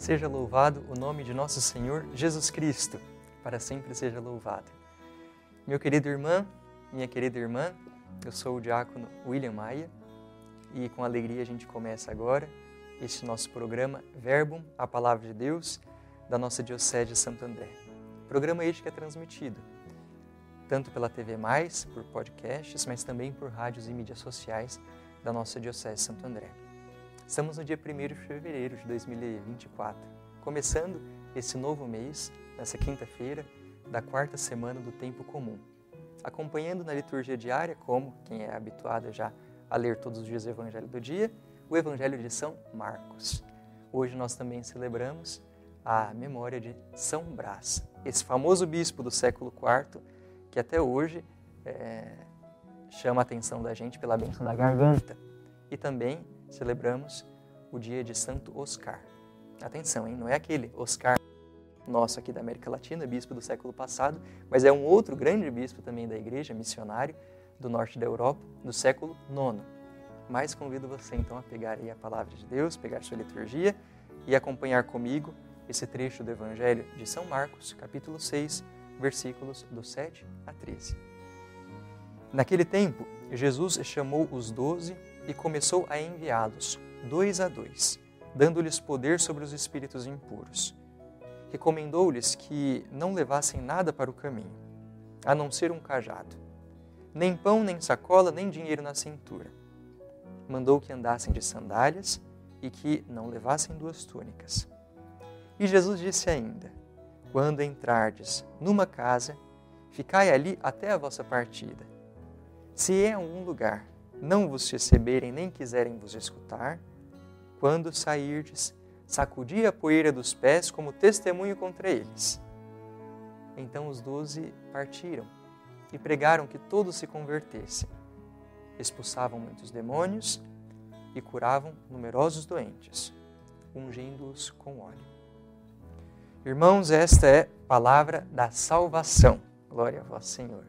Seja louvado o nome de nosso Senhor Jesus Cristo, para sempre seja louvado. Meu querido irmão, minha querida irmã, eu sou o diácono William Maia e com alegria a gente começa agora este nosso programa Verbum, a Palavra de Deus, da nossa Diocese de Santo André. Programa este que é transmitido tanto pela TV Mais, por podcasts, mas também por rádios e mídias sociais da nossa Diocese de Santo André. Estamos no dia 1 de fevereiro de 2024, começando esse novo mês, nessa quinta-feira, da quarta semana do Tempo Comum. Acompanhando na liturgia diária, como quem é habituado já a ler todos os dias o Evangelho do dia, o Evangelho de São Marcos. Hoje nós também celebramos a memória de São Brás, esse famoso bispo do século IV, que até hoje é, chama a atenção da gente pela bênção da garganta. E também celebramos o dia de Santo Oscar. Atenção, hein? não é aquele Oscar nosso aqui da América Latina, bispo do século passado, mas é um outro grande bispo também da igreja, missionário do norte da Europa, do século IX. Mas convido você então a pegar aí a palavra de Deus, pegar sua liturgia e acompanhar comigo esse trecho do Evangelho de São Marcos, capítulo 6, versículos do 7 a 13. Naquele tempo, Jesus chamou os doze e começou a enviá-los, dois a dois, dando-lhes poder sobre os espíritos impuros. Recomendou-lhes que não levassem nada para o caminho, a não ser um cajado, nem pão, nem sacola, nem dinheiro na cintura. Mandou que andassem de sandálias e que não levassem duas túnicas. E Jesus disse ainda: Quando entrardes numa casa, ficai ali até a vossa partida. Se em algum lugar não vos receberem nem quiserem vos escutar, quando sairdes, sacudi a poeira dos pés como testemunho contra eles. Então os doze partiram e pregaram que todos se convertessem. Expulsavam muitos demônios e curavam numerosos doentes, ungindo-os com óleo. Irmãos, esta é palavra da salvação. Glória a vós, Senhor.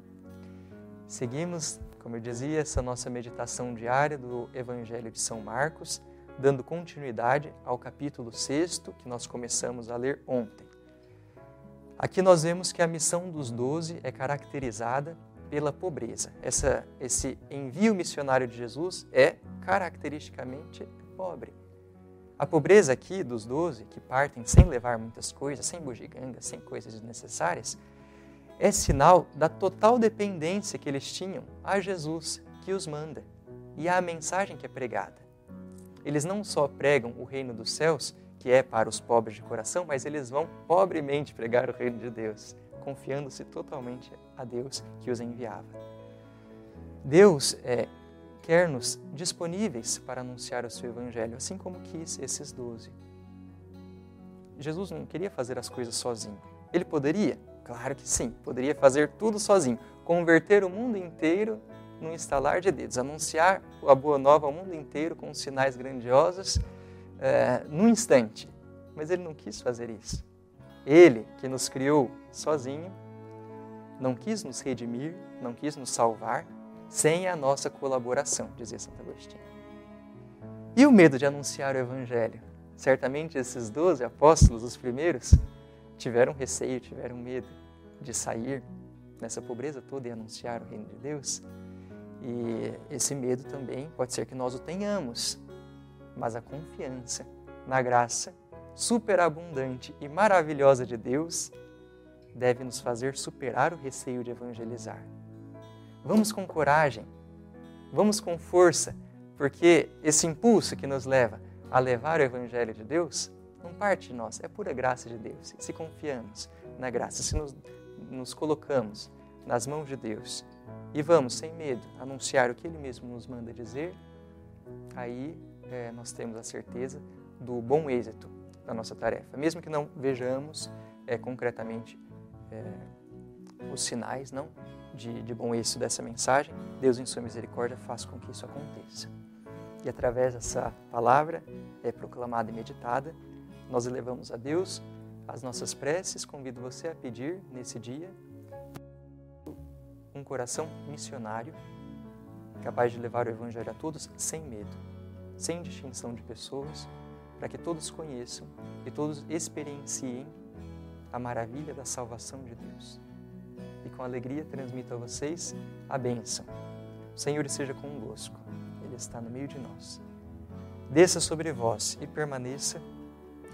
Seguimos, como eu dizia, essa nossa meditação diária do Evangelho de São Marcos dando continuidade ao capítulo 6 que nós começamos a ler ontem. Aqui nós vemos que a missão dos doze é caracterizada pela pobreza. Essa, esse envio missionário de Jesus é caracteristicamente pobre. A pobreza aqui dos doze, que partem sem levar muitas coisas, sem bugiganga, sem coisas desnecessárias, é sinal da total dependência que eles tinham a Jesus que os manda e à mensagem que é pregada. Eles não só pregam o reino dos céus, que é para os pobres de coração, mas eles vão pobremente pregar o reino de Deus, confiando-se totalmente a Deus que os enviava. Deus é, quer-nos disponíveis para anunciar o seu evangelho, assim como quis esses doze. Jesus não queria fazer as coisas sozinho. Ele poderia? Claro que sim, poderia fazer tudo sozinho, converter o mundo inteiro num instalar de dedos, anunciar a boa nova ao mundo inteiro com sinais grandiosos é, num instante. Mas ele não quis fazer isso. Ele, que nos criou sozinho, não quis nos redimir, não quis nos salvar sem a nossa colaboração, dizia Santo Agostinho. E o medo de anunciar o Evangelho? Certamente esses doze apóstolos, os primeiros, tiveram receio, tiveram medo de sair nessa pobreza toda e anunciar o reino de Deus. E esse medo também pode ser que nós o tenhamos, mas a confiança na graça superabundante e maravilhosa de Deus deve nos fazer superar o receio de evangelizar. Vamos com coragem, vamos com força, porque esse impulso que nos leva a levar o Evangelho de Deus não parte de nós, é pura graça de Deus. Se confiamos na graça, se nos, nos colocamos nas mãos de Deus e vamos, sem medo, anunciar o que Ele mesmo nos manda dizer, aí é, nós temos a certeza do bom êxito da nossa tarefa. Mesmo que não vejamos é, concretamente é, os sinais não de, de bom êxito dessa mensagem, Deus, em Sua misericórdia, faz com que isso aconteça. E através dessa palavra é proclamada e meditada, nós elevamos a Deus as nossas preces. Convido você a pedir nesse dia um coração missionário, capaz de levar o Evangelho a todos sem medo, sem distinção de pessoas, para que todos conheçam e todos experienciem a maravilha da salvação de Deus. E com alegria transmito a vocês a bênção. O Senhor esteja convosco, Ele está no meio de nós. Desça sobre vós e permaneça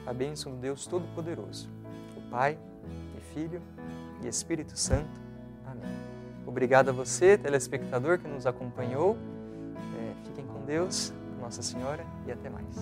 a bênção do Deus Todo-Poderoso, o Pai, e Filho e Espírito Santo. Amém. Obrigado a você, telespectador, que nos acompanhou. É, fiquem com Deus, Nossa Senhora e até mais.